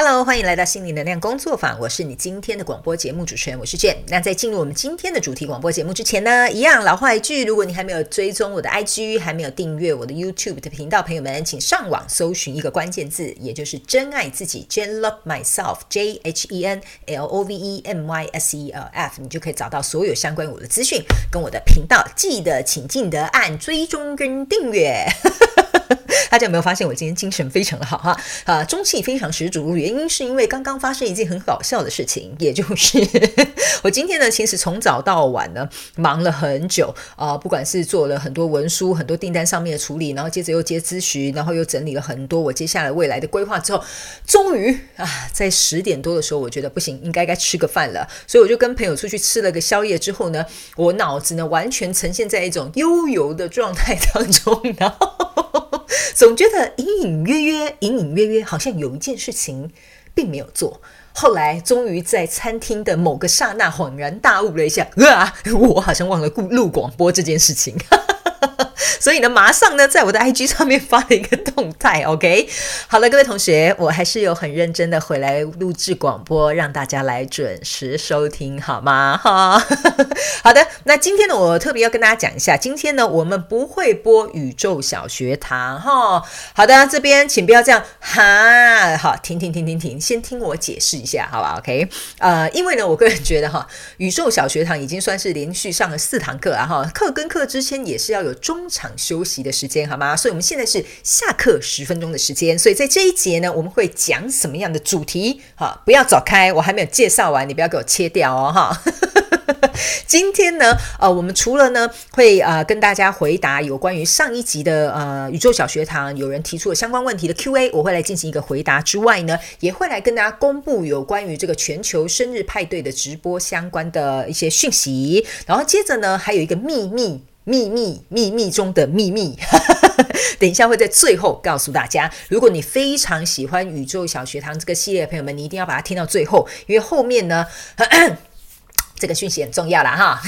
Hello，欢迎来到心灵能量工作坊，我是你今天的广播节目主持人，我是 Jane。那在进入我们今天的主题广播节目之前呢，一样老话一句，如果你还没有追踪我的 IG，还没有订阅我的 YouTube 的频道，朋友们，请上网搜寻一个关键字，也就是真爱自己，Jane Love Myself，J H E N L O V E M Y S E L F，你就可以找到所有相关我的资讯跟我的频道。记得请记得按追踪跟订阅。大家有没有发现我今天精神非常的好哈？啊，中气非常十足。原因是因为刚刚发生一件很搞笑的事情，也就是 我今天呢，其实从早到晚呢，忙了很久啊，不管是做了很多文书、很多订单上面的处理，然后接着又接咨询，然后又整理了很多我接下来未来的规划之后，终于啊，在十点多的时候，我觉得不行，应该该吃个饭了，所以我就跟朋友出去吃了个宵夜之后呢，我脑子呢完全呈现在一种悠游的状态当中，然后。总觉得隐隐约约、隐隐约约，好像有一件事情并没有做。后来终于在餐厅的某个刹那恍然大悟了一下，啊，我好像忘了录广播这件事情。所以呢，马上呢，在我的 IG 上面发了一个动态，OK。好了，各位同学，我还是有很认真的回来录制广播，让大家来准时收听，好吗？哈，好的。那今天呢，我特别要跟大家讲一下，今天呢，我们不会播宇宙小学堂，哈。好的，这边请不要这样，哈，好，停停停停停，先听我解释一下，好吧？OK。呃，因为呢，我个人觉得哈，宇宙小学堂已经算是连续上了四堂课啊，哈，课跟课之间也是要有中场休息的时间好吗？所以我们现在是下课十分钟的时间，所以在这一节呢，我们会讲什么样的主题？哈，不要走开，我还没有介绍完，你不要给我切掉哦，哈。今天呢，呃，我们除了呢会呃跟大家回答有关于上一集的呃宇宙小学堂有人提出的相关问题的 Q&A，我会来进行一个回答之外呢，也会来跟大家公布有关于这个全球生日派对的直播相关的一些讯息，然后接着呢还有一个秘密。秘密秘密中的秘密，等一下会在最后告诉大家。如果你非常喜欢宇宙小学堂这个系列朋友们，你一定要把它听到最后，因为后面呢。呵呵这个讯息很重要了哈，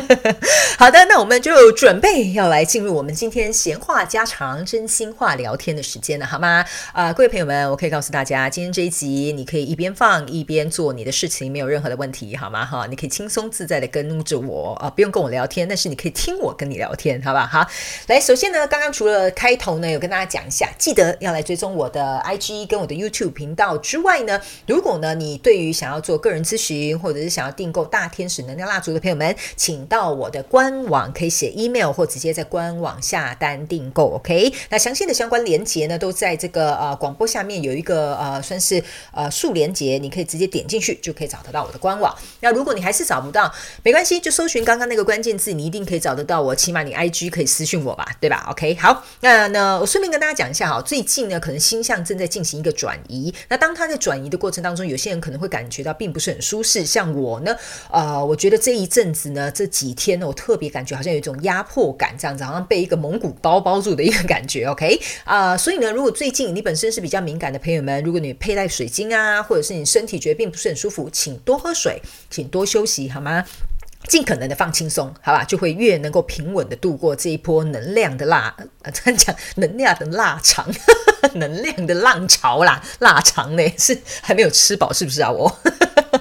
好的，那我们就准备要来进入我们今天闲话家常、真心话聊天的时间了，好吗？啊、各位朋友们，我可以告诉大家，今天这一集你可以一边放一边做你的事情，没有任何的问题，好吗？哈，你可以轻松自在的跟着我啊、不用跟我聊天，但是你可以听我跟你聊天，好吧？好，来，首先呢，刚刚除了开头呢，有跟大家讲一下，记得要来追踪我的 IG 跟我的 YouTube 频道之外呢，如果呢你对于想要做个人咨询或者是想要订购大大天使能量蜡烛的朋友们，请到我的官网，可以写 email 或直接在官网下单订购。OK，那详细的相关链接呢，都在这个呃广播下面有一个呃算是呃数连接，你可以直接点进去就可以找得到我的官网。那如果你还是找不到，没关系，就搜寻刚刚那个关键字，你一定可以找得到我。起码你 IG 可以私讯我吧，对吧？OK，好，那呢我顺便跟大家讲一下哈，最近呢可能星象正在进行一个转移。那当它在转移的过程当中，有些人可能会感觉到并不是很舒适，像我呢。呃，我觉得这一阵子呢，这几天呢，我特别感觉好像有一种压迫感，这样子好像被一个蒙古包包住的一个感觉。OK，啊、所以呢，如果最近你本身是比较敏感的朋友们，如果你佩戴水晶啊，或者是你身体觉得并不是很舒服，请多喝水，请多休息，好吗？尽可能的放轻松，好吧，就会越能够平稳的度过这一波能量的辣，呃，这样讲能量的拉长，能量的浪潮啦，拉长呢是还没有吃饱，是不是啊？我。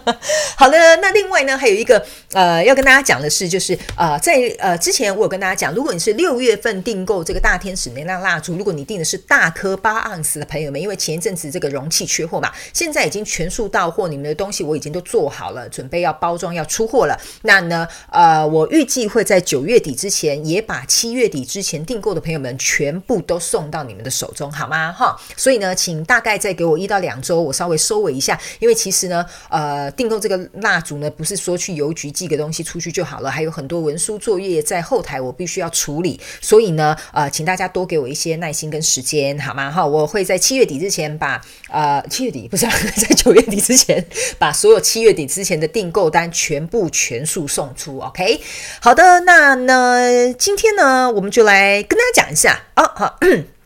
好的，那另外呢，还有一个呃，要跟大家讲的是，就是呃，在呃之前我有跟大家讲，如果你是六月份订购这个大天使能量蜡烛，如果你订的是大颗八盎司的朋友们，因为前一阵子这个容器缺货嘛，现在已经全数到货，你们的东西我已经都做好了，准备要包装要出货了。那呢，呃，我预计会在九月底之前，也把七月底之前订购的朋友们全部都送到你们的手中，好吗？哈，所以呢，请大概再给我一到两周，我稍微收尾一下，因为其实呢，呃，订购这个。蜡烛呢，不是说去邮局寄个东西出去就好了，还有很多文书作业在后台，我必须要处理。所以呢，呃，请大家多给我一些耐心跟时间，好吗？哈，我会在七月底之前把，呃，七月底不是 在九月底之前，把所有七月底之前的订购单全部全数送出。OK，好的，那呢，今天呢，我们就来跟大家讲一下啊，好。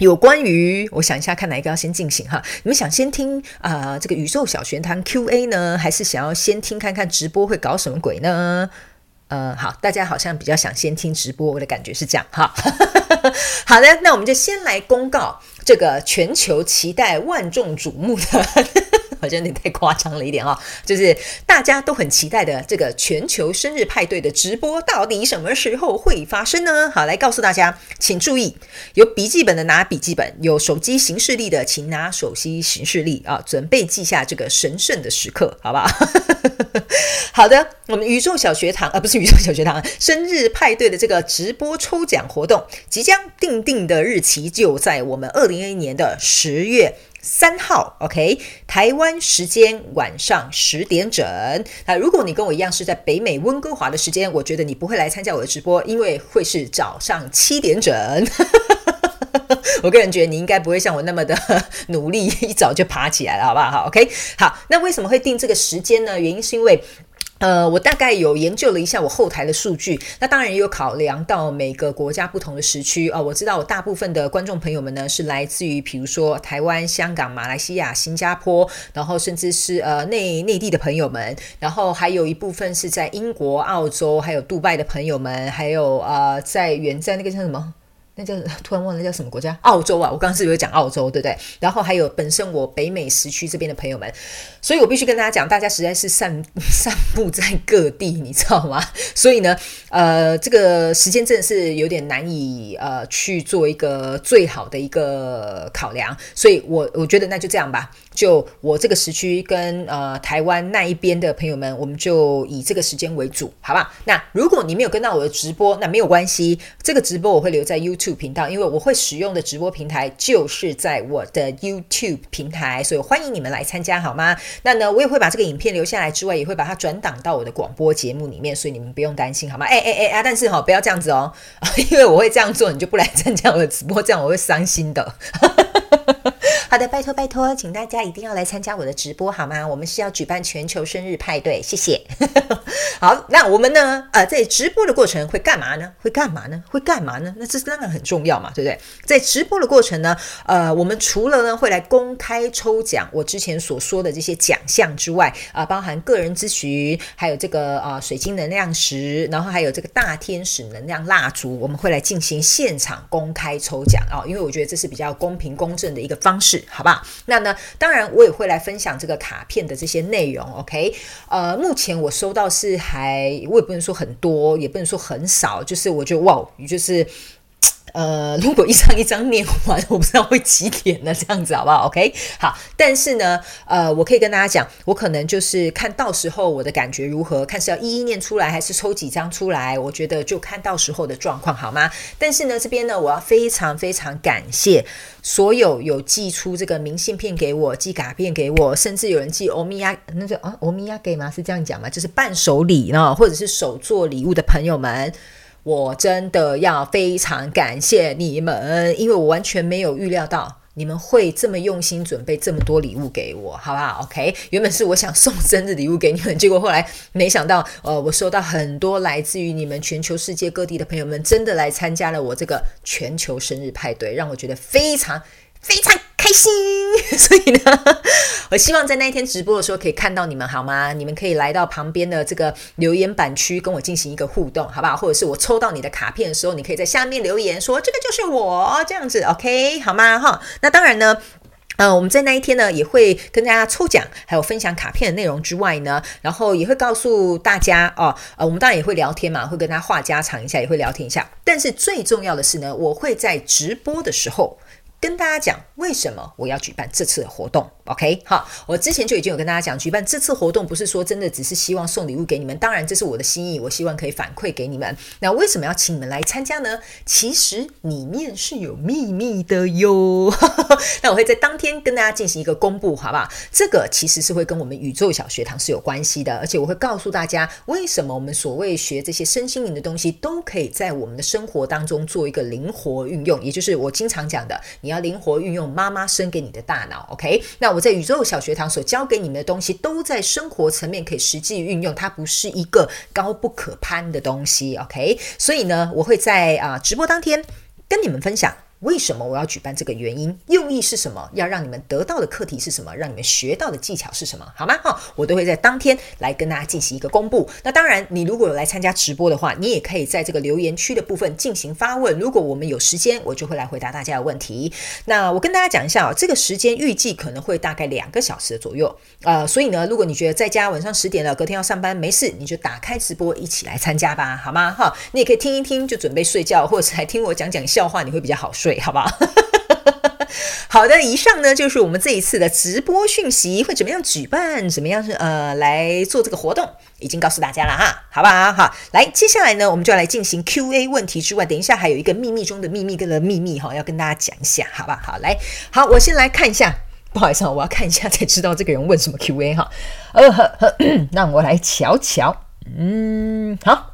有关于，我想一下，看哪一个要先进行哈？你们想先听啊、这个宇宙小学堂 Q&A 呢，还是想要先听看看直播会搞什么鬼呢？呃，好，大家好像比较想先听直播，我的感觉是这样哈。好的，那我们就先来公告这个全球期待、万众瞩目的，好像有点太夸张了一点哈，就是大家都很期待的这个全球生日派对的直播，到底什么时候会发生呢？好，来告诉大家，请注意，有笔记本的拿笔记本，有手机行事力的请拿手机行事力啊，准备记下这个神圣的时刻，好不好？好的，我们宇宙小学堂啊，不是宇宙小学堂，生日派对的这个直播抽奖活动即将定定的日期就在我们二零二一年的十月三号，OK，台湾时间晚上十点整。那如果你跟我一样是在北美温哥华的时间，我觉得你不会来参加我的直播，因为会是早上七点整。我个人觉得你应该不会像我那么的努力，一早就爬起来了，好不好？好，OK，好。那为什么会定这个时间呢？原因是因为，呃，我大概有研究了一下我后台的数据，那当然也有考量到每个国家不同的时区啊、呃。我知道我大部分的观众朋友们呢是来自于，比如说台湾、香港、马来西亚、新加坡，然后甚至是呃内内地的朋友们，然后还有一部分是在英国、澳洲，还有杜拜的朋友们，还有呃在远在那个叫什么？那叫 突然忘了叫什么国家？澳洲啊！我刚刚是有讲澳洲，对不对？然后还有本身我北美时区这边的朋友们，所以我必须跟大家讲，大家实在是散 散步在各地，你知道吗？所以呢，呃，这个时间真的是有点难以呃去做一个最好的一个考量，所以我我觉得那就这样吧。就我这个时区跟呃台湾那一边的朋友们，我们就以这个时间为主，好吧？那如果你没有跟到我的直播，那没有关系，这个直播我会留在 YouTube 频道，因为我会使用的直播平台就是在我的 YouTube 平台，所以欢迎你们来参加，好吗？那呢，我也会把这个影片留下来之外，也会把它转档到我的广播节目里面，所以你们不用担心，好吗？哎哎哎啊！但是哈、哦，不要这样子哦，因为我会这样做，你就不来参加我的直播，这样我会伤心的。好的，拜托拜托，请大家一定要来参加我的直播好吗？我们是要举办全球生日派对，谢谢。好，那我们呢？呃，在直播的过程会干嘛呢？会干嘛呢？会干嘛呢？那这当然很重要嘛，对不对？在直播的过程呢，呃，我们除了呢会来公开抽奖我之前所说的这些奖项之外，啊、呃，包含个人咨询，还有这个啊、呃、水晶能量石，然后还有这个大天使能量蜡烛，我们会来进行现场公开抽奖啊、哦，因为我觉得这是比较公平公正的一个方式。好吧，那呢，当然我也会来分享这个卡片的这些内容。OK，呃，目前我收到是还，我也不能说很多，也不能说很少，就是我觉得哇，就是。呃，如果一张一张念完，我不知道会几点呢？这样子好不好？OK，好。但是呢，呃，我可以跟大家讲，我可能就是看到时候我的感觉如何，看是要一一念出来，还是抽几张出来，我觉得就看到时候的状况，好吗？但是呢，这边呢，我要非常非常感谢所有有寄出这个明信片给我、寄卡片给我，甚至有人寄欧米亚，那就啊，欧米亚给吗？是这样讲吗？就是伴手礼呢，或者是手作礼物的朋友们。我真的要非常感谢你们，因为我完全没有预料到你们会这么用心准备这么多礼物给我，好不好？OK，原本是我想送生日礼物给你们，结果后来没想到，呃，我收到很多来自于你们全球世界各地的朋友们，真的来参加了我这个全球生日派对，让我觉得非常非常。开心，所以呢，我希望在那一天直播的时候可以看到你们，好吗？你们可以来到旁边的这个留言板区跟我进行一个互动，好不好？或者是我抽到你的卡片的时候，你可以在下面留言说这个就是我这样子，OK 好吗？哈，那当然呢，呃，我们在那一天呢也会跟大家抽奖，还有分享卡片的内容之外呢，然后也会告诉大家哦，呃，我们当然也会聊天嘛，会跟大家话家常一下，也会聊天一下。但是最重要的是呢，我会在直播的时候。跟大家讲为什么我要举办这次的活动，OK？好，我之前就已经有跟大家讲，举办这次活动不是说真的只是希望送礼物给你们，当然这是我的心意，我希望可以反馈给你们。那为什么要请你们来参加呢？其实里面是有秘密的哟。那我会在当天跟大家进行一个公布，好不好？这个其实是会跟我们宇宙小学堂是有关系的，而且我会告诉大家为什么我们所谓学这些身心灵的东西，都可以在我们的生活当中做一个灵活运用，也就是我经常讲的，你要灵活运用妈妈生给你的大脑，OK？那我在宇宙小学堂所教给你们的东西，都在生活层面可以实际运用，它不是一个高不可攀的东西，OK？所以呢，我会在啊、直播当天跟你们分享。为什么我要举办这个原因，用意是什么，要让你们得到的课题是什么，让你们学到的技巧是什么，好吗？哈，我都会在当天来跟大家进行一个公布。那当然，你如果有来参加直播的话，你也可以在这个留言区的部分进行发问。如果我们有时间，我就会来回答大家的问题。那我跟大家讲一下哦，这个时间预计可能会大概两个小时左右。呃，所以呢，如果你觉得在家晚上十点了，隔天要上班没事，你就打开直播一起来参加吧，好吗？哈，你也可以听一听，就准备睡觉，或者是来听我讲讲笑话，你会比较好睡，好不好？好的，以上呢就是我们这一次的直播讯息，会怎么样举办，怎么样是呃来做这个活动，已经告诉大家了哈，好不好？好，来，接下来呢，我们就要来进行 Q&A 问题之外，等一下还有一个秘密中的秘密，跟的秘密哈，要跟大家讲一下，好吧？好，来，好，我先来看一下，不好意思啊，我要看一下才知道这个人问什么 Q&A 哈，呃呵呵，让我来瞧瞧，嗯，好。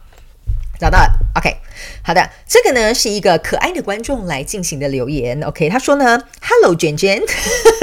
找到了，OK，好的，这个呢是一个可爱的观众来进行的留言，OK，他说呢，Hello 卷卷，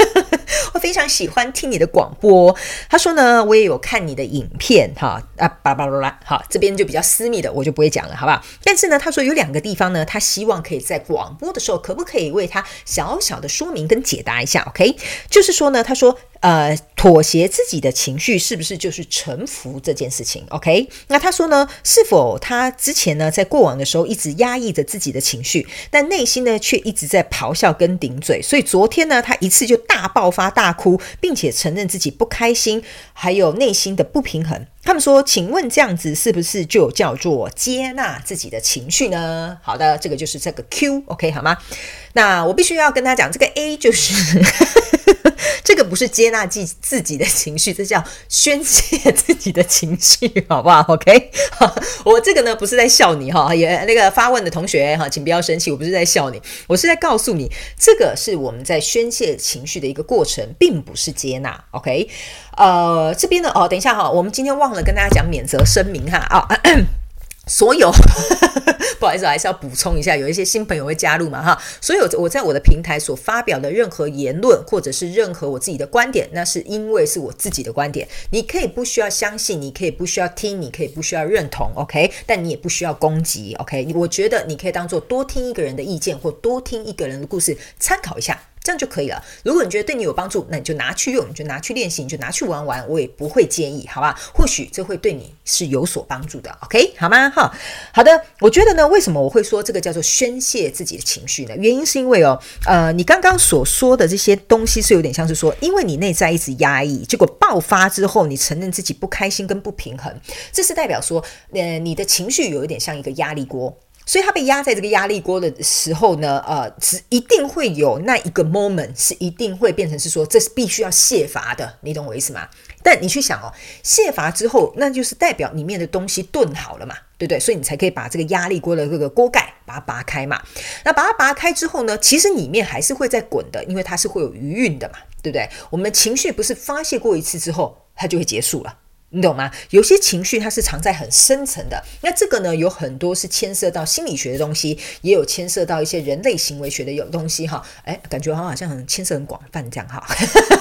我非常喜欢听你的广播。他说呢，我也有看你的影片，哈啊巴拉巴拉巴拉，好，这边就比较私密的，我就不会讲了，好不好？但是呢，他说有两个地方呢，他希望可以在广播的时候，可不可以为他小小的说明跟解答一下？OK，就是说呢，他说。呃，妥协自己的情绪是不是就是臣服这件事情？OK，那他说呢，是否他之前呢，在过往的时候一直压抑着自己的情绪，但内心呢却一直在咆哮跟顶嘴，所以昨天呢，他一次就大爆发大哭，并且承认自己不开心，还有内心的不平衡。他们说，请问这样子是不是就叫做接纳自己的情绪呢？好的，这个就是这个 Q，OK，好吗？那我必须要跟他讲，这个 A 就是。这个不是接纳自自己的情绪，这叫宣泄自己的情绪，好不好？OK，好，我这个呢不是在笑你哈，也那个发问的同学哈，请不要生气，我不是在笑你，我是在告诉你，这个是我们在宣泄情绪的一个过程，并不是接纳。OK，呃，这边呢，哦，等一下哈，我们今天忘了跟大家讲免责声明哈，啊、所有，不好意思，还是要补充一下，有一些新朋友会加入嘛哈。所有我在我的平台所发表的任何言论，或者是任何我自己的观点，那是因为是我自己的观点。你可以不需要相信，你可以不需要听，你可以不需要认同，OK？但你也不需要攻击，OK？我觉得你可以当做多听一个人的意见，或多听一个人的故事，参考一下。这样就可以了。如果你觉得对你有帮助，那你就拿去用，你就拿去练习，你就拿去玩玩，我也不会介意，好吧？或许这会对你是有所帮助的，OK？好吗？哈，好的。我觉得呢，为什么我会说这个叫做宣泄自己的情绪呢？原因是因为哦，呃，你刚刚所说的这些东西是有点像是说，因为你内在一直压抑，结果爆发之后，你承认自己不开心跟不平衡，这是代表说，呃，你的情绪有一点像一个压力锅。所以他被压在这个压力锅的时候呢，呃，是一定会有那一个 moment，是一定会变成是说，这是必须要泄阀的，你懂我意思吗？但你去想哦，泄阀之后，那就是代表里面的东西炖好了嘛，对不对？所以你才可以把这个压力锅的这个锅盖把它拔开嘛。那把它拔开之后呢，其实里面还是会再滚的，因为它是会有余韵的嘛，对不对？我们情绪不是发泄过一次之后，它就会结束了。你懂吗？有些情绪它是藏在很深层的，那这个呢，有很多是牵涉到心理学的东西，也有牵涉到一些人类行为学的有东西哈。哎，感觉好像很牵涉很广泛这样哈。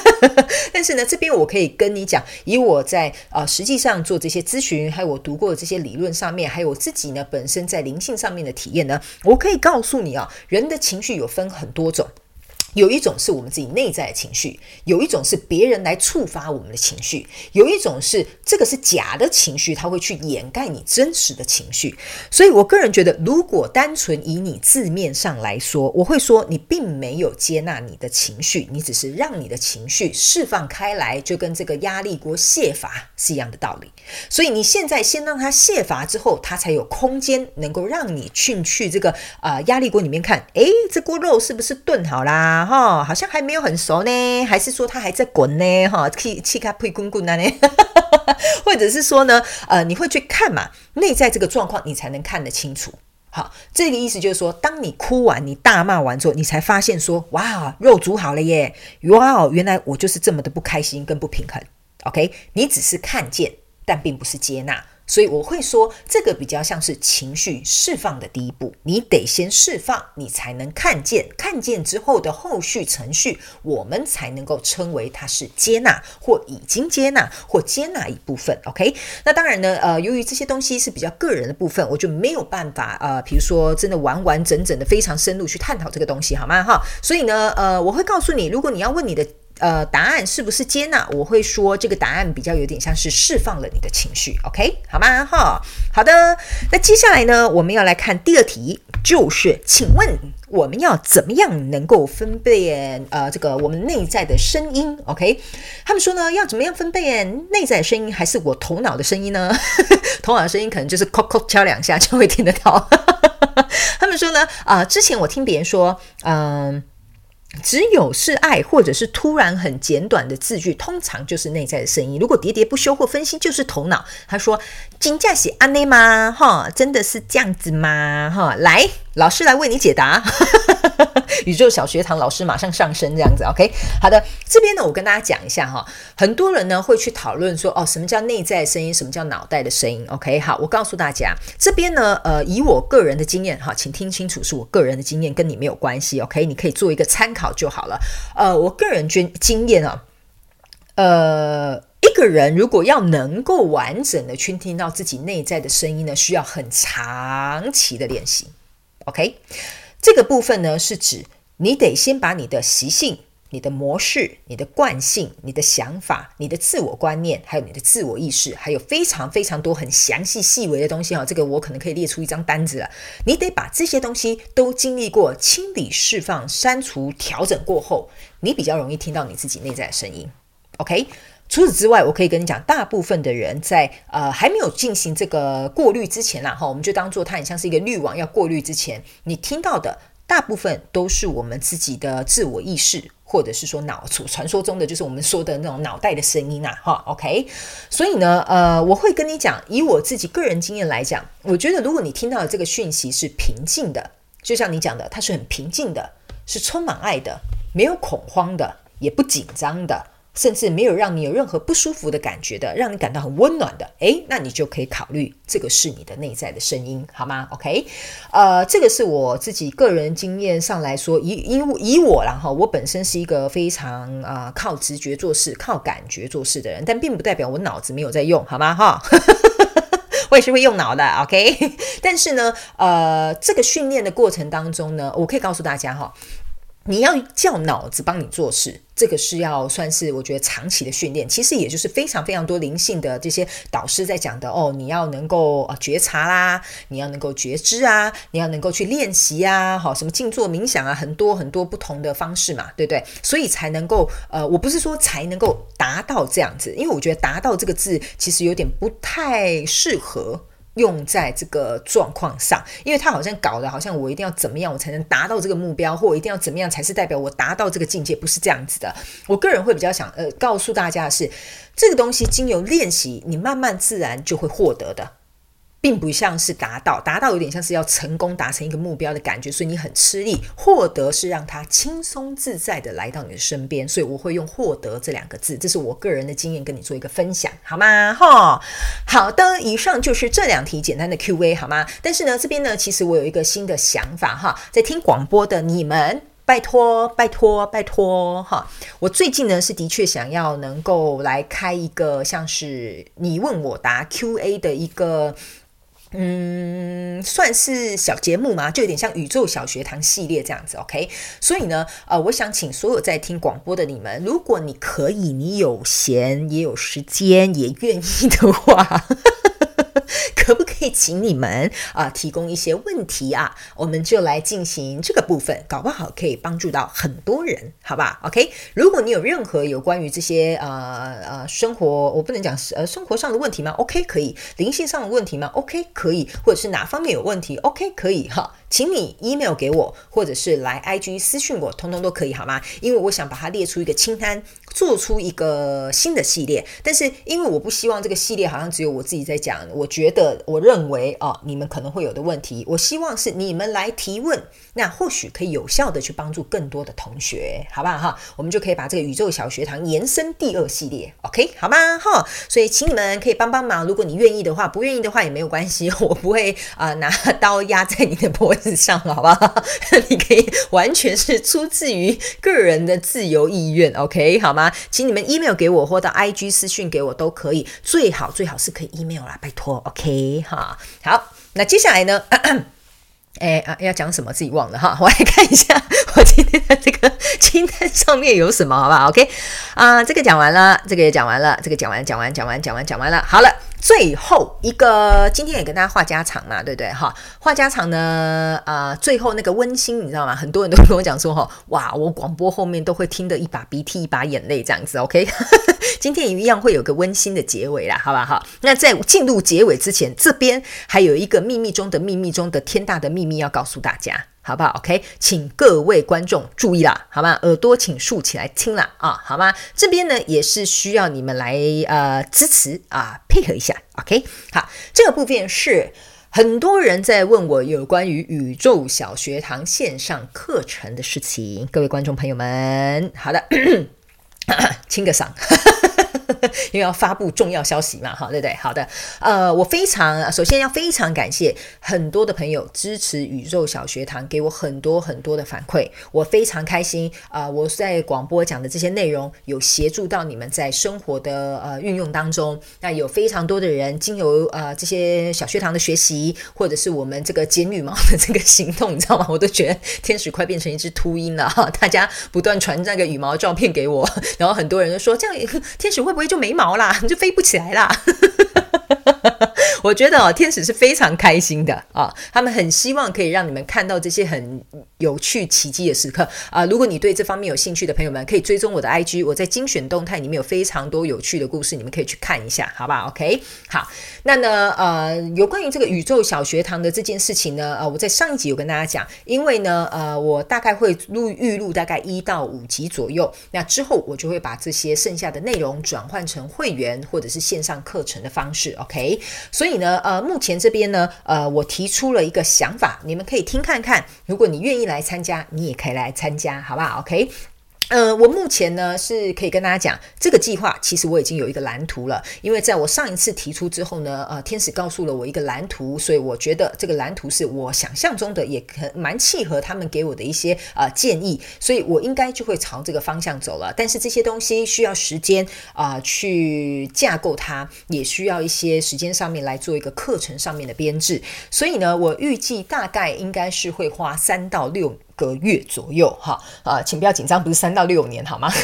但是呢，这边我可以跟你讲，以我在呃实际上做这些咨询，还有我读过的这些理论上面，还有我自己呢本身在灵性上面的体验呢，我可以告诉你啊，人的情绪有分很多种。有一种是我们自己内在的情绪，有一种是别人来触发我们的情绪，有一种是这个是假的情绪，它会去掩盖你真实的情绪。所以我个人觉得，如果单纯以你字面上来说，我会说你并没有接纳你的情绪，你只是让你的情绪释放开来，就跟这个压力锅泄阀是一样的道理。所以你现在先让它泄阀之后，它才有空间能够让你进去这个啊、呃、压力锅里面看，诶，这锅肉是不是炖好啦？哈，好像还没有很熟呢，还是说他还在滚呢？哈，气气卡配滚滚呢？或者是说呢，呃，你会去看嘛？内在这个状况，你才能看得清楚。好，这个意思就是说，当你哭完、你大骂完之后，你才发现说，哇，肉煮好了耶！哇，原来我就是这么的不开心跟不平衡。OK，你只是看见，但并不是接纳。所以我会说，这个比较像是情绪释放的第一步，你得先释放，你才能看见，看见之后的后续程序，我们才能够称为它是接纳或已经接纳或接纳一部分。OK，那当然呢，呃，由于这些东西是比较个人的部分，我就没有办法，呃，比如说真的完完整整的非常深入去探讨这个东西，好吗？哈，所以呢，呃，我会告诉你，如果你要问你的。呃，答案是不是接纳？我会说这个答案比较有点像是释放了你的情绪，OK，好吗？哈，好的。那接下来呢，我们要来看第二题，就是请问我们要怎么样能够分辨呃这个我们内在的声音？OK，他们说呢，要怎么样分辨内在声音还是我头脑的声音呢？头脑的声音可能就是敲敲敲两下就会听得到。他们说呢，啊、之前我听别人说，嗯、只有是爱，或者是突然很简短的字句，通常就是内在的声音。如果喋喋不休或分心，就是头脑。他说：“金价是安内吗？哈，真的是这样子吗？哈，来。”老师来为你解答，宇宙小学堂老师马上上身这样子，OK？好的，这边呢，我跟大家讲一下哈，很多人呢会去讨论说，哦，什么叫内在声音，什么叫脑袋的声音？OK？好，我告诉大家，这边呢，呃，以我个人的经验哈，请听清楚，是我个人的经验，跟你没有关系，OK？你可以做一个参考就好了。呃，我个人经经验啊，呃，一个人如果要能够完整的去听到自己内在的声音呢，需要很长期的练习。OK，这个部分呢，是指你得先把你的习性、你的模式、你的惯性、你的想法、你的自我观念，还有你的自我意识，还有非常非常多很详细细微的东西哈，这个我可能可以列出一张单子了。你得把这些东西都经历过清理、释放、删除、调整过后，你比较容易听到你自己内在的声音。OK。除此之外，我可以跟你讲，大部分的人在呃还没有进行这个过滤之前啦，哈，我们就当做它很像是一个滤网要过滤之前，你听到的大部分都是我们自己的自我意识，或者是说脑传说中的就是我们说的那种脑袋的声音啊，哈，OK。所以呢，呃，我会跟你讲，以我自己个人经验来讲，我觉得如果你听到的这个讯息是平静的，就像你讲的，它是很平静的，是充满爱的，没有恐慌的，也不紧张的。甚至没有让你有任何不舒服的感觉的，让你感到很温暖的，诶，那你就可以考虑这个是你的内在的声音，好吗？OK，呃，这个是我自己个人经验上来说，以以以我啦哈，我本身是一个非常啊、靠直觉做事、靠感觉做事的人，但并不代表我脑子没有在用，好吗？哈，我也是会用脑的，OK，但是呢，呃，这个训练的过程当中呢，我可以告诉大家哈。你要叫脑子帮你做事，这个是要算是我觉得长期的训练。其实也就是非常非常多灵性的这些导师在讲的哦，你要能够呃觉察啦，你要能够觉知啊，你要能够去练习啊，好，什么静坐冥想啊，很多很多不同的方式嘛，对不对？所以才能够呃，我不是说才能够达到这样子，因为我觉得达到这个字其实有点不太适合。用在这个状况上，因为他好像搞的好像我一定要怎么样，我才能达到这个目标，或我一定要怎么样才是代表我达到这个境界，不是这样子的。我个人会比较想呃告诉大家的是，这个东西经由练习，你慢慢自然就会获得的。并不像是达到，达到有点像是要成功达成一个目标的感觉，所以你很吃力。获得是让它轻松自在的来到你的身边，所以我会用“获得”这两个字，这是我个人的经验，跟你做一个分享，好吗？哈，好的，以上就是这两题简单的 Q&A，好吗？但是呢，这边呢，其实我有一个新的想法哈，在听广播的你们，拜托，拜托，拜托，哈，我最近呢是的确想要能够来开一个像是你问我答 Q&A 的一个。嗯，算是小节目嘛，就有点像宇宙小学堂系列这样子，OK？所以呢，呃，我想请所有在听广播的你们，如果你可以，你有闲也有时间，也愿意的话。可不可以请你们啊、提供一些问题啊？我们就来进行这个部分，搞不好可以帮助到很多人，好吧？OK，如果你有任何有关于这些呃呃生活，我不能讲呃生活上的问题吗？OK，可以，灵性上的问题吗？OK，可以，或者是哪方面有问题？OK，可以哈。请你 email 给我，或者是来 IG 私讯我，通通都可以，好吗？因为我想把它列出一个清单，做出一个新的系列，但是因为我不希望这个系列好像只有我自己在讲，我觉得我认为哦，你们可能会有的问题，我希望是你们来提问，那或许可以有效的去帮助更多的同学，好不好哈？我们就可以把这个宇宙小学堂延伸第二系列，OK 好吗？哈，所以请你们可以帮帮忙，如果你愿意的话，不愿意的话也没有关系，我不会啊、拿 刀压在你的脖子上，好不好？你可以完全是出自于个人的自由意愿，OK 好吗？请你们 email 给我，或到 IG 私讯给我都可以，最好最好是可以 email 啦，拜托，OK 哈。好，那接下来呢？哎啊，要讲什么自己忘了哈，我来看一下 我今天的这个 清单上面有什么，好不好？OK 啊，这个讲完了，这个也讲完了，这个讲完讲完讲完讲完讲完了，好了。最后一个，今天也跟大家话家常嘛，对不对哈？话家常呢，呃，最后那个温馨，你知道吗？很多人都跟我讲说，哈，哇，我广播后面都会听得一把鼻涕一把眼泪这样子，OK？今天也一样会有个温馨的结尾啦，好不好？那在进入结尾之前，这边还有一个秘密中的秘密中的天大的秘密要告诉大家。好不好？OK，请各位观众注意啦，好吗？耳朵请竖起来听啦啊，好吗？这边呢也是需要你们来呃支持啊，配合一下，OK。好，这个部分是很多人在问我有关于宇宙小学堂线上课程的事情，各位观众朋友们，好的，清个嗓。因为要发布重要消息嘛，哈，对不对？好的，呃，我非常首先要非常感谢很多的朋友支持宇宙小学堂，给我很多很多的反馈，我非常开心啊，呃！我在广播讲的这些内容有协助到你们在生活的呃运用当中，那有非常多的人经由呃这些小学堂的学习，或者是我们这个剪羽毛的这个行动，你知道吗？我都觉得天使快变成一只秃鹰了哈！大家不断传那个羽毛照片给我，然后很多人都说这样天使会不会就没毛啦？你 就飞不起来啦！我觉得哦，天使是非常开心的啊、他们很希望可以让你们看到这些很有趣、奇迹的时刻。啊、如果你对这方面有兴趣的朋友们，可以追踪我的 IG，我在精选动态里面有非常多有趣的故事，你们可以去看一下，好不好？OK，好，那呢，呃，有关于这个宇宙小学堂的这件事情呢，呃，我在上一集有跟大家讲，因为呢，呃，我大概会录预录大概一到五集左右，那之后我就会把这些剩下的内容转换成会员或者是线上课程的方式，OK，OK，。所以呢，呃，目前这边呢，呃，我提出了一个想法，你们可以听看看。如果你愿意来参加，你也可以来参加，好不好？OK。呃，我目前呢是可以跟大家讲，这个计划其实我已经有一个蓝图了。因为在我上一次提出之后呢，呃，天使告诉了我一个蓝图，所以我觉得这个蓝图是我想象中的，也可蛮契合他们给我的一些呃建议，所以我应该就会朝这个方向走了。但是这些东西需要时间啊，去架构它，也需要一些时间上面来做一个课程上面的编制。所以呢，我预计大概应该是会花三到六个月左右，哈啊，请不要紧张，不是三到六年，好吗？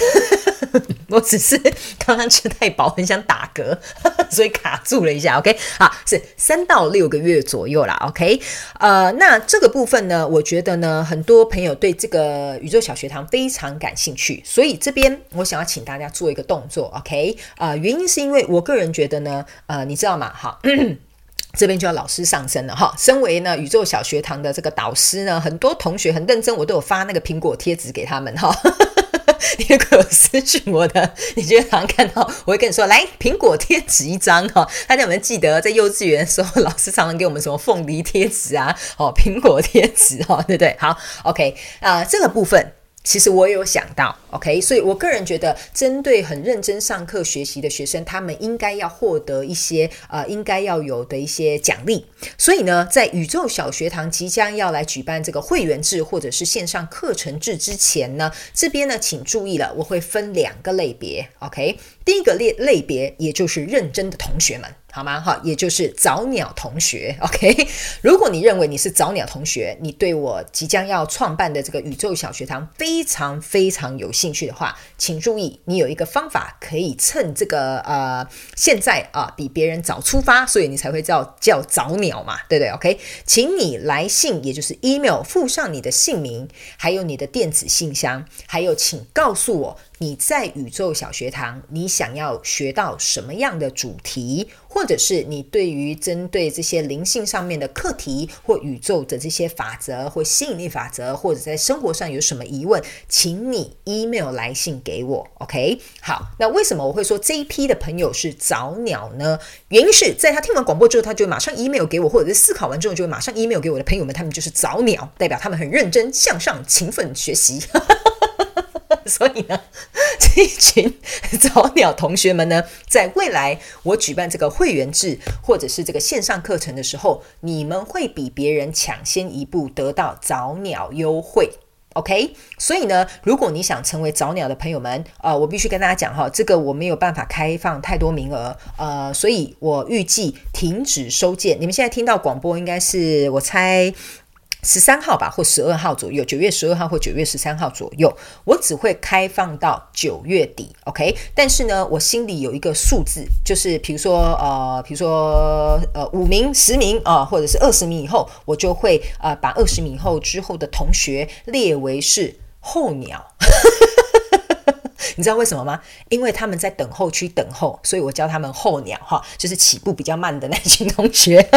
我只是刚刚吃太饱，很想打嗝，所以卡住了一下。OK，好，是三到六个月左右啦。OK，呃，那这个部分呢，我觉得呢，很多朋友对这个宇宙小学堂非常感兴趣，所以这边我想要请大家做一个动作。OK，呃，原因是因为我个人觉得呢，呃，你知道吗？好。这边就要老师上身了哈。身为呢宇宙小学堂的这个导师呢，很多同学很认真，我都有发那个苹果贴纸给他们哈。你如果有私讯我的，你觉得常看到，我会跟你说，来苹果贴纸一张哈。大家有没有记得在幼稚园的时候，老师常常给我们什么凤梨贴纸啊，哦苹果贴纸哈，对不对？好，OK 啊、呃，这个部分。其实我有想到，OK，所以我个人觉得，针对很认真上课学习的学生，他们应该要获得一些呃，应该要有的一些奖励。所以呢，在宇宙小学堂即将要来举办这个会员制或者是线上课程制之前呢，这边呢，请注意了，我会分两个类别，OK，第一个类类别也就是认真的同学们。好吗？好，也就是早鸟同学，OK。如果你认为你是早鸟同学，你对我即将要创办的这个宇宙小学堂非常非常有兴趣的话，请注意，你有一个方法可以趁这个呃现在啊比别人早出发，所以你才会叫叫早鸟嘛，对不对？OK，请你来信，也就是 email 附上你的姓名，还有你的电子信箱，还有请告诉我。你在宇宙小学堂，你想要学到什么样的主题，或者是你对于针对这些灵性上面的课题，或宇宙的这些法则，或吸引力法则，或者在生活上有什么疑问，请你 email 来信给我。OK，好，那为什么我会说这一批的朋友是早鸟呢？原因是在他听完广播之后，他就马上 email 给我，或者是思考完之后就会马上 email 给我的朋友们，他们就是早鸟，代表他们很认真向上、勤奋学习。所以呢，这一群 早鸟同学们呢，在未来我举办这个会员制或者是这个线上课程的时候，你们会比别人抢先一步得到早鸟优惠。OK，所以呢，如果你想成为早鸟的朋友们，呃，我必须跟大家讲哈，这个我没有办法开放太多名额，呃，所以我预计停止收件。你们现在听到广播，应该是我猜。十三号吧，或十二号左右，九月十二号或九月十三号左右，我只会开放到九月底，OK。但是呢，我心里有一个数字，就是比如说，呃，比如说，呃，五名、十名啊、或者是二十名以后，我就会呃把二十名以后之后的同学列为是候鸟。你知道为什么吗？因为他们在等候区等候，所以我叫他们候鸟哈，就是起步比较慢的那群同学。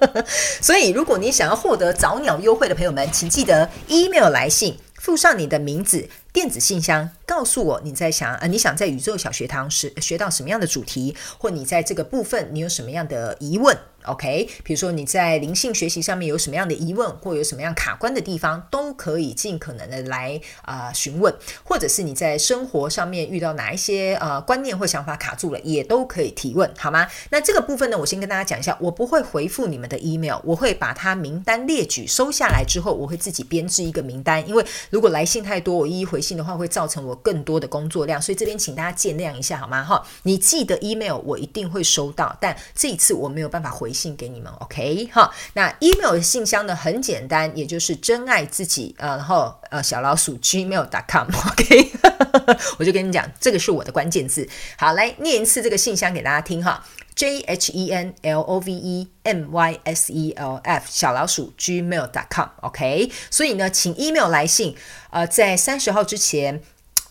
所以，如果你想要获得早鸟优惠的朋友们，请记得 email 来信，附上你的名字。电子信箱告诉我你在想呃，你想在宇宙小学堂学学到什么样的主题，或你在这个部分你有什么样的疑问？OK，比如说你在灵性学习上面有什么样的疑问，或有什么样卡关的地方，都可以尽可能的来啊、询问，或者是你在生活上面遇到哪一些呃观念或想法卡住了，也都可以提问，好吗？那这个部分呢，我先跟大家讲一下，我不会回复你们的 email，我会把它名单列举收下来之后，我会自己编制一个名单，因为如果来信太多，我一一回。信的话会造成我更多的工作量，所以这边请大家见谅一下好吗？哈，你寄的 email 我一定会收到，但这一次我没有办法回信给你们，OK？哈，那 email 的信箱呢很简单，也就是真爱自己，然后呃小老鼠 gmail.com，OK？我就跟你讲，这个是我的关键字。好，来念一次这个信箱给大家听哈。J H E N L O V E M Y S E L F 小老鼠 gmail.com，OK，所以呢，请 email 来信，呃，在三十号之前。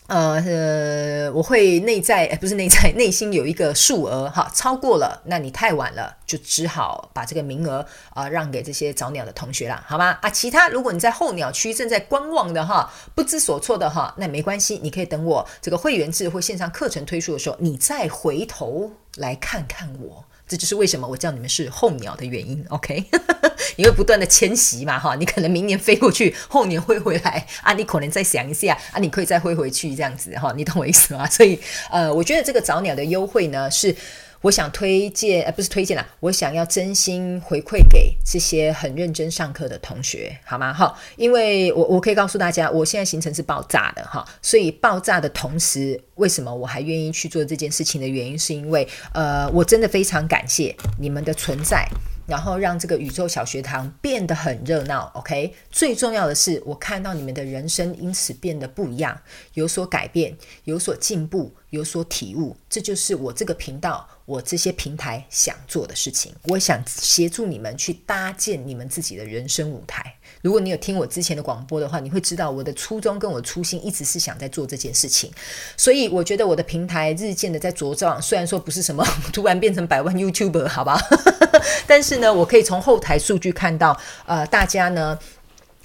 呃呃，我会内在，不是内在，内心有一个数额哈，超过了，那你太晚了，就只好把这个名额啊、让给这些早鸟的同学了，好吗？啊，其他如果你在候鸟区正在观望的哈，不知所措的哈，那没关系，你可以等我这个会员制或线上课程推出的时候，你再回头来看看我。这就是为什么我叫你们是候鸟的原因，OK？因为不断的迁徙嘛，哈，你可能明年飞过去，后年会回来啊，你可能再想一下啊，你可以再飞回去这样子，哈，你懂我意思吗？所以，呃，我觉得这个早鸟的优惠呢是。我想推荐，呃，不是推荐啦，我想要真心回馈给这些很认真上课的同学，好吗？哈，因为我我可以告诉大家，我现在行程是爆炸的哈，所以爆炸的同时，为什么我还愿意去做这件事情的原因，是因为，呃，我真的非常感谢你们的存在。然后让这个宇宙小学堂变得很热闹，OK？最重要的是，我看到你们的人生因此变得不一样，有所改变，有所进步，有所体悟。这就是我这个频道，我这些平台想做的事情。我想协助你们去搭建你们自己的人生舞台。如果你有听我之前的广播的话，你会知道我的初衷跟我初心一直是想在做这件事情。所以我觉得我的平台日渐的在茁壮，虽然说不是什么 突然变成百万 YouTuber，好吧？但是呢，我可以从后台数据看到，呃，大家呢。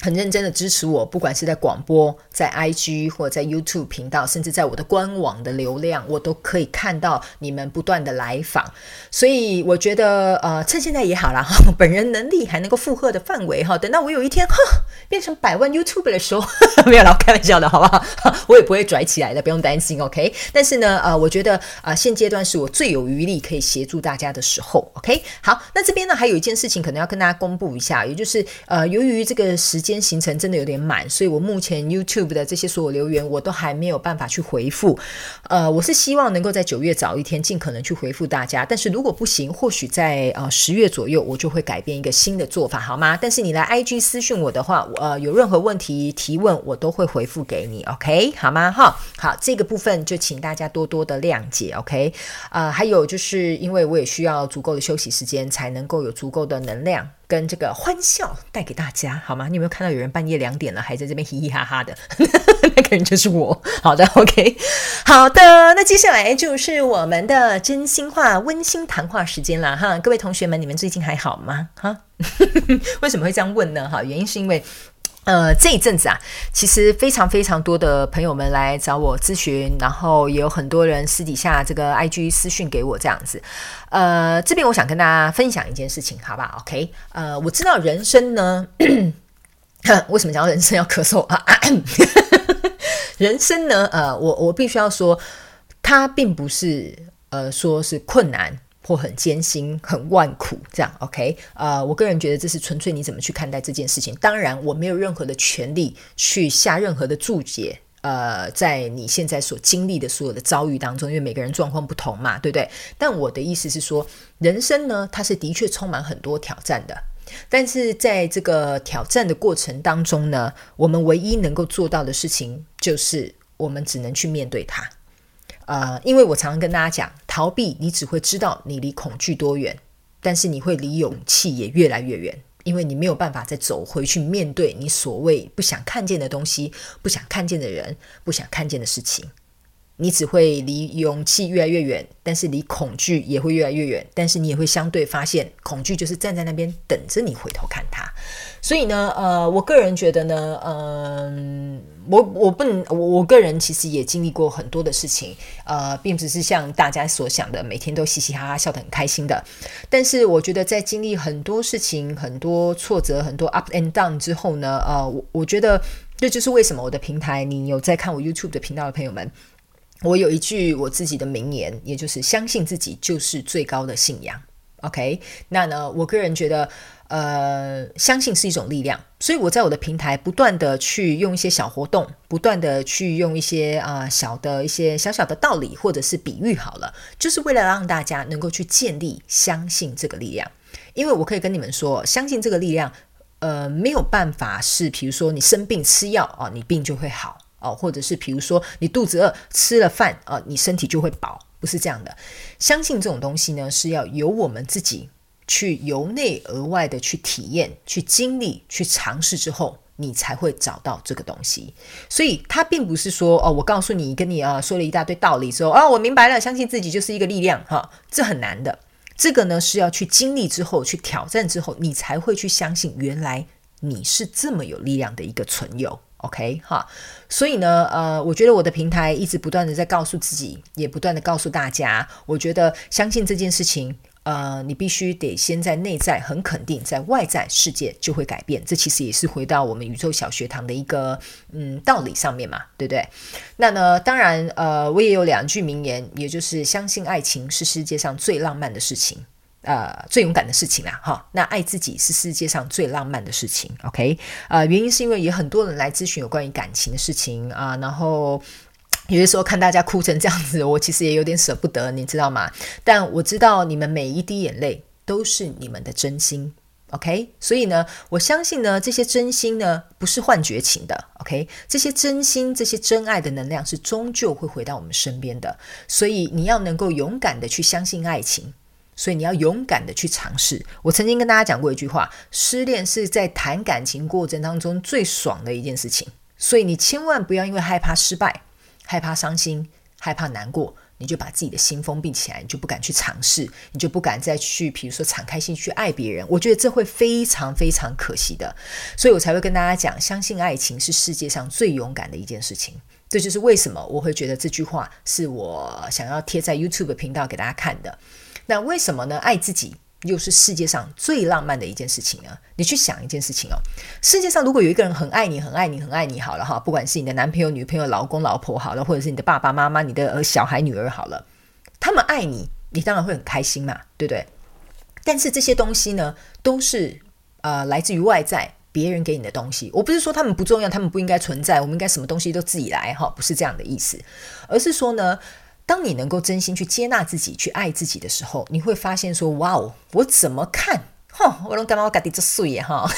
很认真的支持我，不管是在广播、在 IG 或者在 YouTube 频道，甚至在我的官网的流量，我都可以看到你们不断的来访。所以我觉得，呃，趁现在也好啦，哈 本人能力还能够负荷的范围哈。等到我有一天哈变成百万 YouTube 的时候，没有啦，开玩笑的好不好？我也不会拽起来的，不用担心，OK。但是呢，呃，我觉得啊、呃，现阶段是我最有余力可以协助大家的时候，OK。好，那这边呢还有一件事情可能要跟大家公布一下，也就是呃，由于这个时间。行程真的有点满，所以我目前 YouTube 的这些所有留言我都还没有办法去回复。呃，我是希望能够在九月早一天尽可能去回复大家，但是如果不行，或许在呃十月左右我就会改变一个新的做法，好吗？但是你来 IG 私讯我的话，呃，有任何问题提问我都会回复给你，OK 好吗？哈，好，这个部分就请大家多多的谅解，OK。呃，还有就是因为我也需要足够的休息时间，才能够有足够的能量。跟这个欢笑带给大家，好吗？你有没有看到有人半夜两点了还在这边嘻嘻哈哈的？那个人就是我。好的，OK，好的。那接下来就是我们的真心话温馨谈话时间了哈。各位同学们，你们最近还好吗？哈，为什么会这样问呢？哈，原因是因为。呃，这一阵子啊，其实非常非常多的朋友们来找我咨询，然后也有很多人私底下这个 IG 私讯给我这样子。呃，这边我想跟大家分享一件事情，好吧？OK，呃，我知道人生呢，为什么讲到人生要咳嗽啊？人生呢，呃，我我必须要说，它并不是呃说是困难。或很艰辛、很万苦，这样 OK？呃，我个人觉得这是纯粹你怎么去看待这件事情。当然，我没有任何的权利去下任何的注解。呃，在你现在所经历的所有的遭遇当中，因为每个人状况不同嘛，对不对？但我的意思是说，人生呢，它是的确充满很多挑战的。但是在这个挑战的过程当中呢，我们唯一能够做到的事情，就是我们只能去面对它。呃，因为我常常跟大家讲，逃避你只会知道你离恐惧多远，但是你会离勇气也越来越远，因为你没有办法再走回去面对你所谓不想看见的东西、不想看见的人、不想看见的事情。你只会离勇气越来越远，但是离恐惧也会越来越远，但是你也会相对发现，恐惧就是站在那边等着你回头看它。所以呢，呃，我个人觉得呢，嗯、我我不能，我我个人其实也经历过很多的事情，呃，并不是像大家所想的每天都嘻嘻哈哈笑得很开心的。但是我觉得在经历很多事情、很多挫折、很多 up and down 之后呢，呃，我我觉得这就是为什么我的平台，你有在看我 YouTube 的频道的朋友们，我有一句我自己的名言，也就是相信自己就是最高的信仰。OK，那呢，我个人觉得。呃，相信是一种力量，所以我在我的平台不断的去用一些小活动，不断的去用一些啊、小的一些小小的道理或者是比喻好了，就是为了让大家能够去建立相信这个力量。因为我可以跟你们说，相信这个力量，呃，没有办法是，比如说你生病吃药啊、哦，你病就会好哦，或者是比如说你肚子饿吃了饭啊、你身体就会饱，不是这样的。相信这种东西呢，是要由我们自己。去由内而外的去体验、去经历、去尝试之后，你才会找到这个东西。所以，它并不是说哦，我告诉你，跟你啊说了一大堆道理之后，啊，我明白了，相信自己就是一个力量哈，这很难的。这个呢是要去经历之后、去挑战之后，你才会去相信，原来你是这么有力量的一个存有。OK 哈，所以呢，呃，我觉得我的平台一直不断的在告诉自己，也不断的告诉大家，我觉得相信这件事情。呃，你必须得先在内在很肯定，在外在世界就会改变。这其实也是回到我们宇宙小学堂的一个嗯道理上面嘛，对不对？那呢，当然，呃，我也有两句名言，也就是相信爱情是世界上最浪漫的事情，呃，最勇敢的事情啦，哈。那爱自己是世界上最浪漫的事情，OK？呃，原因是因为有很多人来咨询有关于感情的事情啊，然后。有的时候看大家哭成这样子，我其实也有点舍不得，你知道吗？但我知道你们每一滴眼泪都是你们的真心，OK？所以呢，我相信呢，这些真心呢不是幻觉情的，OK？这些真心、这些真爱的能量是终究会回到我们身边的。所以你要能够勇敢的去相信爱情，所以你要勇敢的去尝试。我曾经跟大家讲过一句话：失恋是在谈感情过程当中最爽的一件事情。所以你千万不要因为害怕失败。害怕伤心，害怕难过，你就把自己的心封闭起来，你就不敢去尝试，你就不敢再去，比如说敞开心去爱别人。我觉得这会非常非常可惜的，所以我才会跟大家讲，相信爱情是世界上最勇敢的一件事情。这就是为什么我会觉得这句话是我想要贴在 YouTube 频道给大家看的。那为什么呢？爱自己。又是世界上最浪漫的一件事情呢？你去想一件事情哦，世界上如果有一个人很爱你、很爱你、很爱你，好了哈，不管是你的男朋友、女朋友、老公、老婆，好了，或者是你的爸爸妈妈、你的小孩、女儿，好了，他们爱你，你当然会很开心嘛，对不对？但是这些东西呢，都是呃来自于外在别人给你的东西。我不是说他们不重要，他们不应该存在，我们应该什么东西都自己来哈，不是这样的意思，而是说呢。当你能够真心去接纳自己、去爱自己的时候，你会发现说：“哇哦，我怎么看？哈，我都干嘛？我搞的这碎哈。”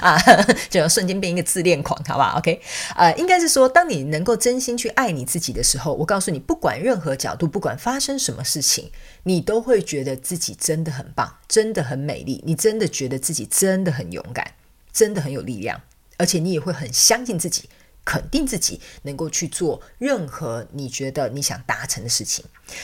啊，就瞬间变一个自恋狂，好不好？OK，呃，应该是说，当你能够真心去爱你自己的时候，我告诉你，不管任何角度，不管发生什么事情，你都会觉得自己真的很棒，真的很美丽，你真的觉得自己真的很勇敢，真的很有力量，而且你也会很相信自己。肯定自己能够去做任何你觉得你想达成的事情，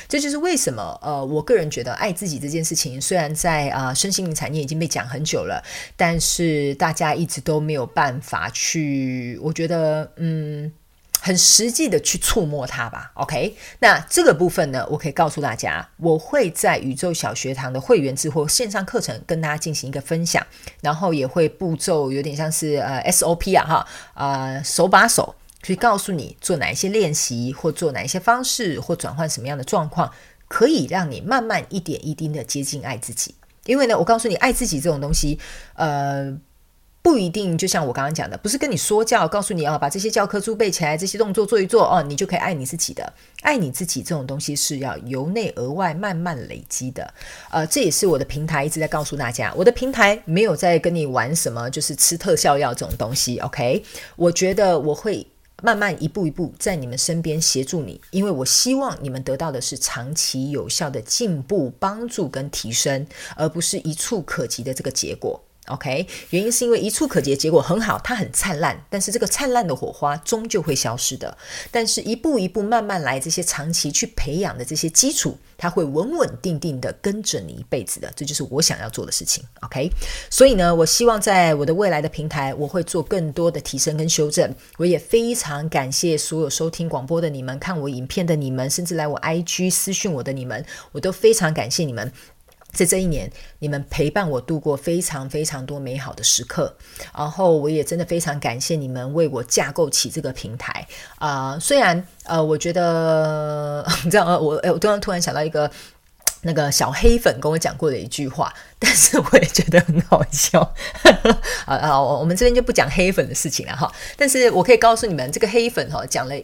这就是为什么呃，我个人觉得爱自己这件事情，虽然在啊、身心灵产业已经被讲很久了，但是大家一直都没有办法去，我觉得嗯。很实际的去触摸它吧，OK？那这个部分呢，我可以告诉大家，我会在宇宙小学堂的会员制或线上课程跟大家进行一个分享，然后也会步骤有点像是呃 SOP 啊哈，呃手把手去告诉你做哪一些练习，或做哪一些方式，或转换什么样的状况，可以让你慢慢一点一滴的接近爱自己。因为呢，我告诉你，爱自己这种东西，呃。不一定，就像我刚刚讲的，不是跟你说教，告诉你啊，把这些教科书背起来，这些动作做一做哦，你就可以爱你自己的。爱你自己这种东西是要由内而外慢慢累积的。呃，这也是我的平台一直在告诉大家，我的平台没有在跟你玩什么，就是吃特效药这种东西。OK，我觉得我会慢慢一步一步在你们身边协助你，因为我希望你们得到的是长期有效的进步、帮助跟提升，而不是一触可及的这个结果。OK，原因是因为一触可及结果很好，它很灿烂，但是这个灿烂的火花终究会消失的。但是一步一步慢慢来，这些长期去培养的这些基础，它会稳稳定定的跟着你一辈子的。这就是我想要做的事情。OK，所以呢，我希望在我的未来的平台，我会做更多的提升跟修正。我也非常感谢所有收听广播的你们，看我影片的你们，甚至来我 IG 私讯我的你们，我都非常感谢你们。在这一年，你们陪伴我度过非常非常多美好的时刻，然后我也真的非常感谢你们为我架构起这个平台啊、呃。虽然呃，我觉得你知道吗？我我突然突然想到一个那个小黑粉跟我讲过的一句话，但是我也觉得很好笑。啊啊，我们这边就不讲黑粉的事情了哈。但是我可以告诉你们，这个黑粉哈讲了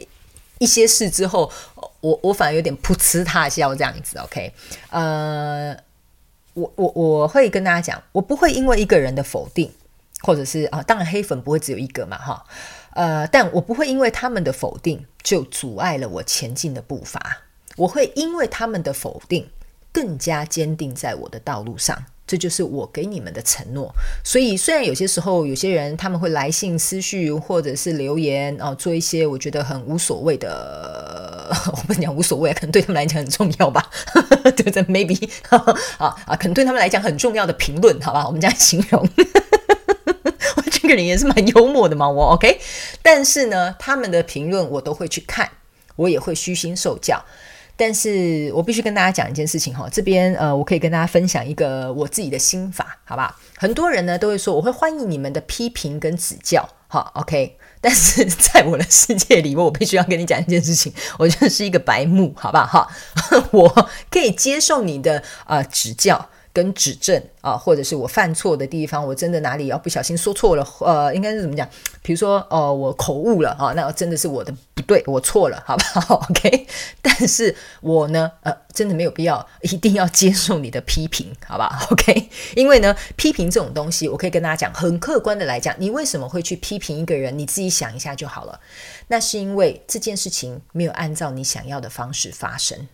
一些事之后，我我反而有点噗嗤他笑这样子。OK，呃。我我我会跟大家讲，我不会因为一个人的否定，或者是啊，当然黑粉不会只有一个嘛，哈，呃，但我不会因为他们的否定就阻碍了我前进的步伐，我会因为他们的否定更加坚定在我的道路上。这就是我给你们的承诺。所以，虽然有些时候有些人他们会来信、私讯或者是留言啊，做一些我觉得很无所谓的，我不讲无所谓，可能对他们来讲很重要吧，对不对？Maybe 啊啊，可能对他们来讲很重要的评论，好吧？我们这样形容。我这个人也是蛮幽默的嘛，我 OK。但是呢，他们的评论我都会去看，我也会虚心受教。但是我必须跟大家讲一件事情哈，这边呃，我可以跟大家分享一个我自己的心法，好吧？很多人呢都会说，我会欢迎你们的批评跟指教，好，OK。但是在我的世界里，我必须要跟你讲一件事情，我就是一个白目，好不好？哈，我可以接受你的呃指教。跟指正啊，或者是我犯错的地方，我真的哪里要不小心说错了，呃，应该是怎么讲？比如说，哦，我口误了啊，那真的是我的不对，我错了，好不好？OK。但是我呢，呃，真的没有必要一定要接受你的批评，好不好？OK。因为呢，批评这种东西，我可以跟大家讲，很客观的来讲，你为什么会去批评一个人？你自己想一下就好了。那是因为这件事情没有按照你想要的方式发生。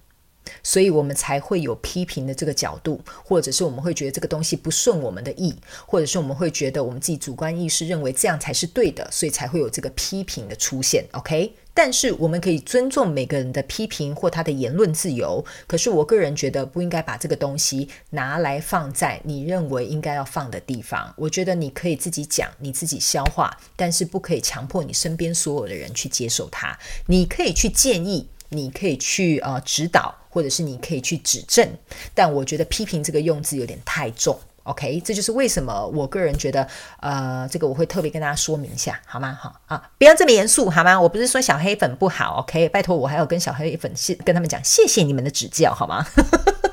所以我们才会有批评的这个角度，或者是我们会觉得这个东西不顺我们的意，或者是我们会觉得我们自己主观意识认为这样才是对的，所以才会有这个批评的出现。OK，但是我们可以尊重每个人的批评或他的言论自由。可是我个人觉得不应该把这个东西拿来放在你认为应该要放的地方。我觉得你可以自己讲，你自己消化，但是不可以强迫你身边所有的人去接受它。你可以去建议。你可以去呃指导，或者是你可以去指正，但我觉得批评这个用字有点太重，OK？这就是为什么我个人觉得呃，这个我会特别跟大家说明一下，好吗？好啊，不要这么严肃，好吗？我不是说小黑粉不好，OK？拜托我还要跟小黑粉谢跟他们讲，谢谢你们的指教，好吗？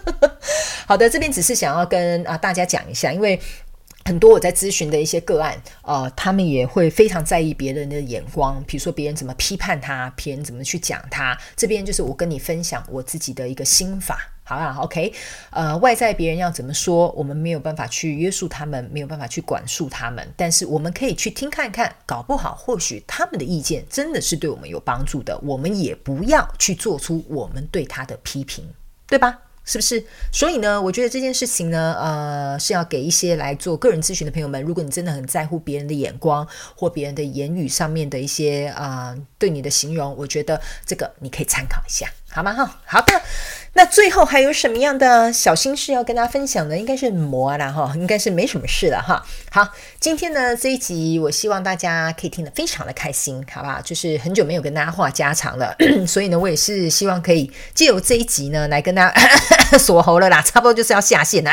好的，这边只是想要跟啊、大家讲一下，因为。很多我在咨询的一些个案，呃，他们也会非常在意别人的眼光，比如说别人怎么批判他，别人怎么去讲他。这边就是我跟你分享我自己的一个心法。好不好？OK，呃，外在别人要怎么说，我们没有办法去约束他们，没有办法去管束他们，但是我们可以去听看看，搞不好或许他们的意见真的是对我们有帮助的，我们也不要去做出我们对他的批评，对吧？是不是？所以呢，我觉得这件事情呢，呃，是要给一些来做个人咨询的朋友们，如果你真的很在乎别人的眼光或别人的言语上面的一些啊、对你的形容，我觉得这个你可以参考一下。好吗？哈，好的。那最后还有什么样的小心事要跟大家分享呢？应该是魔啦哈，应该是没什么事了哈。好，今天呢这一集，我希望大家可以听得非常的开心，好不好？就是很久没有跟大家话家常了，所以呢，我也是希望可以借由这一集呢，来跟大家 锁喉了啦，差不多就是要下线了。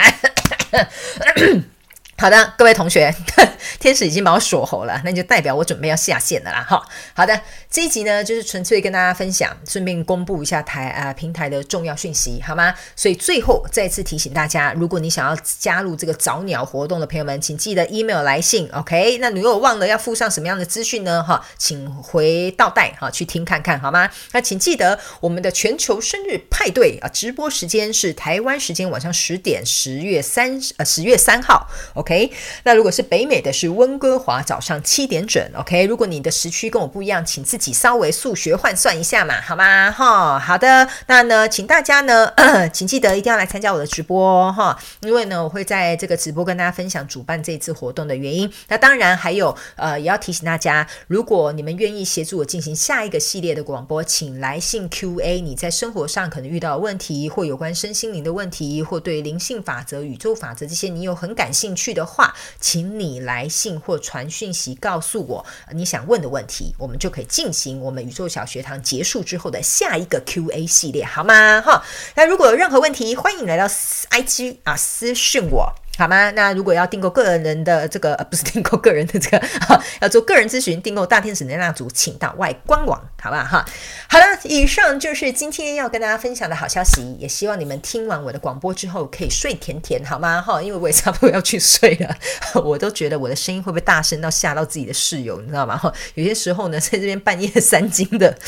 好的，各位同学，天使已经把我锁喉了，那就代表我准备要下线了啦。哈，好的，这一集呢，就是纯粹跟大家分享，顺便公布一下台啊、呃、平台的重要讯息，好吗？所以最后再次提醒大家，如果你想要加入这个早鸟活动的朋友们，请记得 email 来信，OK？那你如果忘了要附上什么样的资讯呢？哈，请回倒带哈去听看看，好吗？那请记得我们的全球生日派对啊，直播时间是台湾时间晚上十点，十月三呃十月三号，OK？OK，那如果是北美的是温哥华早上七点整，OK。如果你的时区跟我不一样，请自己稍微数学换算一下嘛，好吗？哈，好的。那呢，请大家呢，请记得一定要来参加我的直播哈，因为呢，我会在这个直播跟大家分享主办这一次活动的原因。那当然还有呃，也要提醒大家，如果你们愿意协助我进行下一个系列的广播，请来信 QA。你在生活上可能遇到的问题，或有关身心灵的问题，或对灵性法则、宇宙法则这些，你有很感兴趣的。的话，请你来信或传讯息告诉我你想问的问题，我们就可以进行我们宇宙小学堂结束之后的下一个 Q&A 系列，好吗？哈，那如果有任何问题，欢迎来到 IG 啊私讯我。好吗？那如果要订购个人的这个，呃，不是订购个人的这个，哈，要做个人咨询，订购大天使能量组，请到外官网，好不好？哈，好了，以上就是今天要跟大家分享的好消息，也希望你们听完我的广播之后可以睡甜甜，好吗？哈，因为我也差不多要去睡了，我都觉得我的声音会不会大声到吓到自己的室友，你知道吗？哈，有些时候呢，在这边半夜三更的，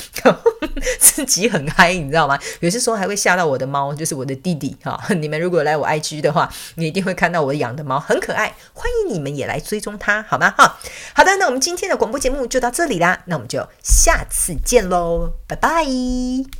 自己很嗨，你知道吗？有些时候还会吓到我的猫，就是我的弟弟，哈，你们如果来我 IG 的话，你一定会看到我养的猫很可爱，欢迎你们也来追踪它，好吗？哈，好的，那我们今天的广播节目就到这里啦，那我们就下次见喽，拜拜。